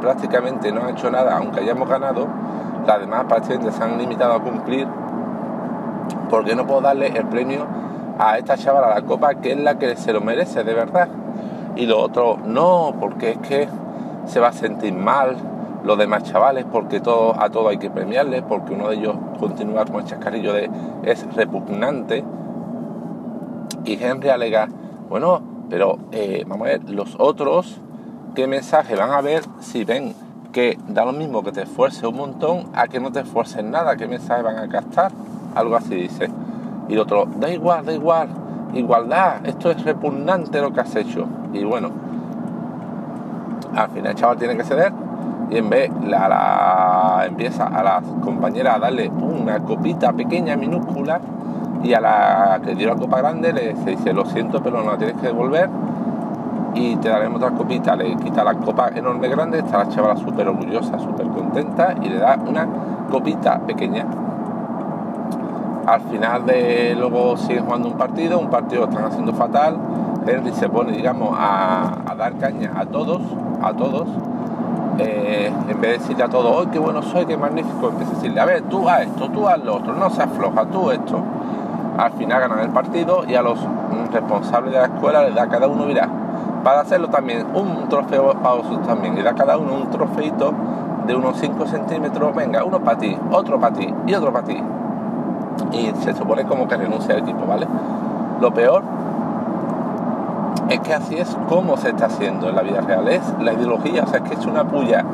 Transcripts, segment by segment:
prácticamente no han hecho nada, aunque hayamos ganado, las demás prácticamente se han limitado a cumplir, porque no puedo darle el premio a esta chavala la copa que es la que se lo merece de verdad? Y lo otro, no, porque es que se va a sentir mal los demás chavales, porque todo, a todo hay que premiarles, porque uno de ellos continúa con el chascarrillo de es repugnante. Y Henry alega, bueno, pero eh, vamos a ver, los otros, ¿qué mensaje van a ver si ven que da lo mismo que te esfuerces un montón a que no te esfuerces nada? ¿Qué mensaje van a captar? Algo así dice. Y el otro, da igual, da igual, igualdad, esto es repugnante lo que has hecho. Y bueno, al final el chaval tiene que ceder y en vez la, empieza a las compañeras a darle una copita pequeña, minúscula, y a la que dio la copa grande le dice, lo siento, pero no la tienes que devolver y te daremos otra copita. Le quita la copa enorme grande, está la chavala súper orgullosa, súper contenta y le da una copita pequeña. Al final de luego siguen jugando un partido, un partido están haciendo fatal, Henry se pone, digamos, a, dar caña a todos, a todos, eh, en vez de decirle a todos, ¡ay, qué bueno soy, qué magnífico! Empieza a decirle, a ver, tú haz esto, tú haz lo otro, no se afloja, tú esto al final ganan el partido y a los responsables de la escuela les da cada uno, mira, para hacerlo también un trofeo para vosotros también, y da cada uno un trofeito de unos 5 centímetros, venga, uno para ti, otro para ti y otro para ti. Y se supone como que renuncia al equipo, ¿vale? Lo peor es que así es como se está haciendo en la vida real, es la ideología, o sea, es que es una puya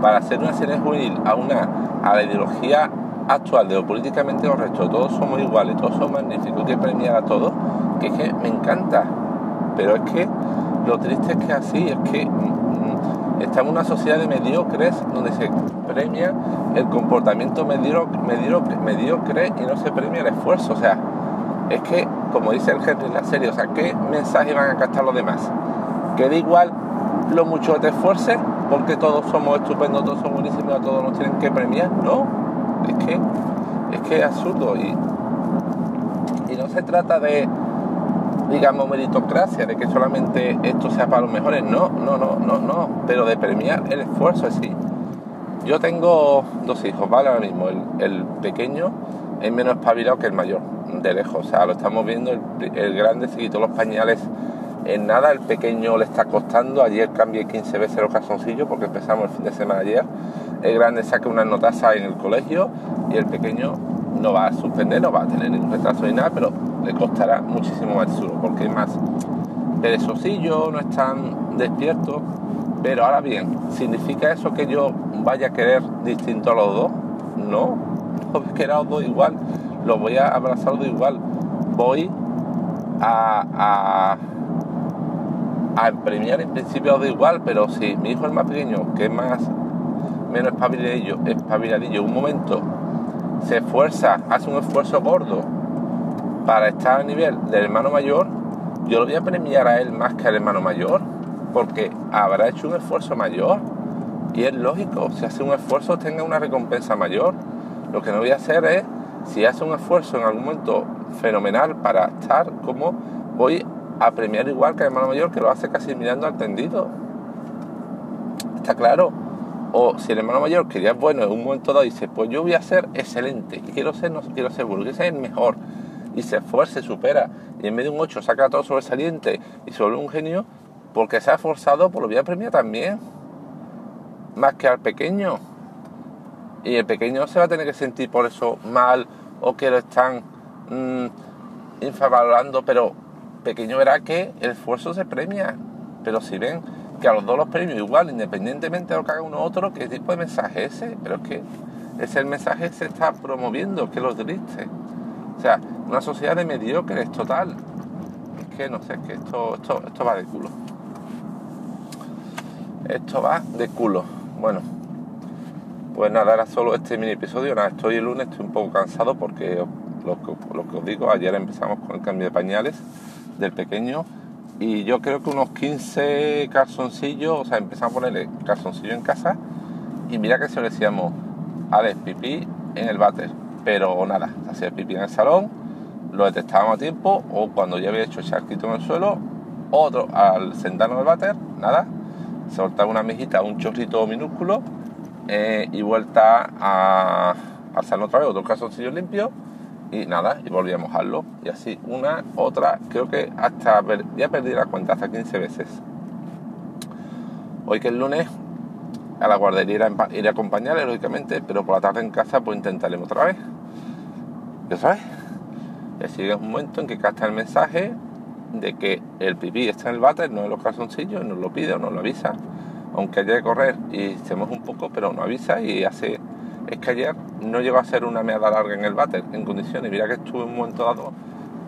para hacer una serie juvenil a una a la ideología actual de lo políticamente correcto, todos somos iguales, todos somos magníficos, que premiar a todos, que es que me encanta. Pero es que lo triste es que así, es que mm, estamos en una sociedad de mediocres donde se premia el comportamiento mediocre, mediocre, mediocre y no se premia el esfuerzo. O sea, es que, como dice el Henry en la serie, o sea, ¿qué mensaje van a captar los demás? Que da igual lo mucho que te esfuerces, porque todos somos estupendos, todos somos buenísimos, a todos nos tienen que premiar, no es que es que es absurdo y, y no se trata de digamos meritocracia, de que solamente esto sea para los mejores, no, no, no, no, no, pero de premiar el esfuerzo así. Yo tengo dos hijos, ¿vale? Ahora mismo, el, pequeño es menos espabilado que el mayor, de lejos, o sea, lo estamos viendo, el, grande se quitó los pañales. En nada, el pequeño le está costando, ayer cambié 15 veces los calzoncillos porque empezamos el fin de semana ayer. El grande saca una notaza en el colegio y el pequeño no va a suspender, no va a tener ningún retraso ni nada, pero le costará muchísimo más duro porque es más perezosillo, no es tan despierto. Pero ahora bien, ¿significa eso que yo vaya a querer distinto a los dos? No, no voy dos igual, los voy a abrazar los dos igual. Voy a, a, a premiar en principio a los igual, pero si mi hijo es más pequeño, que es más menos espabiladillo, espabiladillo, un momento se esfuerza, hace un esfuerzo gordo para estar a nivel del hermano mayor, yo lo voy a premiar a él más que al hermano mayor, porque habrá hecho un esfuerzo mayor. Y es lógico, si hace un esfuerzo tenga una recompensa mayor. Lo que no voy a hacer es, si hace un esfuerzo en algún momento fenomenal para estar como, voy a premiar igual que al hermano mayor que lo hace casi mirando al tendido. ¿Está claro? O si el hermano mayor quería bueno en un momento dado dice, pues yo voy a ser excelente, quiero ser, no quiero ser bueno, quiero el mejor, y se esfuerza, supera, y en vez de un 8 saca todo sobresaliente y vuelve un genio, porque se ha esforzado, pues lo voy a premiar también, más que al pequeño. Y el pequeño se va a tener que sentir por eso mal o que lo están mmm, infavorando, pero pequeño verá que el esfuerzo se premia. Pero si ven que a los dos los premios igual, independientemente de lo que haga uno u otro, ¿qué tipo de mensaje es ese? Pero es que ese el mensaje se está promoviendo, que los triste. O sea, una sociedad de mediocres total. Es que no sé, es que esto, esto, esto va de culo. Esto va de culo. Bueno, pues nada, era solo este mini episodio. Nada, estoy el lunes, estoy un poco cansado porque lo que, lo que os digo, ayer empezamos con el cambio de pañales del pequeño y yo creo que unos 15 calzoncillos, o sea, empezamos a ponerle calzoncillo en casa y mira que se lo decíamos, Alex, pipí en el váter, pero nada, hacía pipí en el salón, lo detectábamos a tiempo o cuando ya había hecho charquito en el suelo, otro al sentarnos en el váter, nada, soltaba una mejita, un chorrito minúsculo eh, y vuelta a alzarlo otra vez, otro calzoncillo limpio y nada, y volví a mojarlo. Y así, una, otra, creo que hasta, ya perdí la cuenta, hasta 15 veces. Hoy que es lunes, a la guardería iré a acompañarle, lógicamente, pero por la tarde en casa pues intentaremos otra vez. ¿Ya sabes? Y así llega un momento en que capta el mensaje de que el pipí está en el váter, no en los calzoncillos, nos lo pide o nos lo avisa. Aunque haya que correr y estemos un poco, pero nos avisa y hace... Es que ayer no llegó a ser una meada larga en el váter, en condiciones. Mira que estuve un momento dado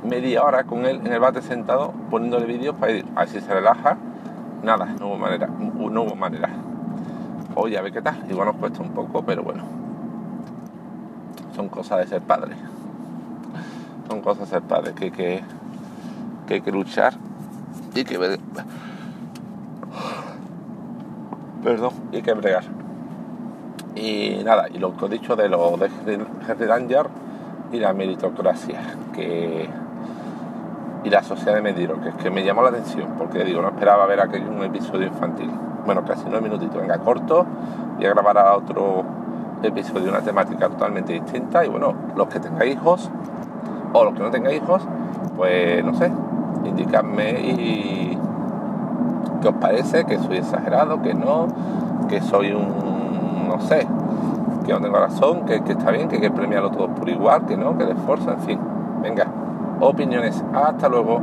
media hora con él en el váter sentado poniéndole vídeos para ir a ver si se relaja. Nada, no hubo manera, no hubo manera. Oye, a ver qué tal. Igual nos cuesta un poco, pero bueno. Son cosas de ser padre. Son cosas de ser padre que, que, que hay que luchar y que perdón y que bregar y nada y lo que he dicho de lo de Henry Danger y la meritocracia que y la sociedad de Mediro que es que me llamó la atención porque digo no esperaba ver aquello un episodio infantil. Bueno casi nueve minutitos venga corto y a grabar a otro episodio una temática totalmente distinta y bueno los que tengan hijos o los que no tengan hijos pues no sé indicadme y qué os parece, que soy exagerado, que no, que soy un, no sé, que no tengo razón, que, está bien, que hay que premiarlo todo por igual, que no, que el esfuerzo, en fin. Venga, opiniones, hasta luego.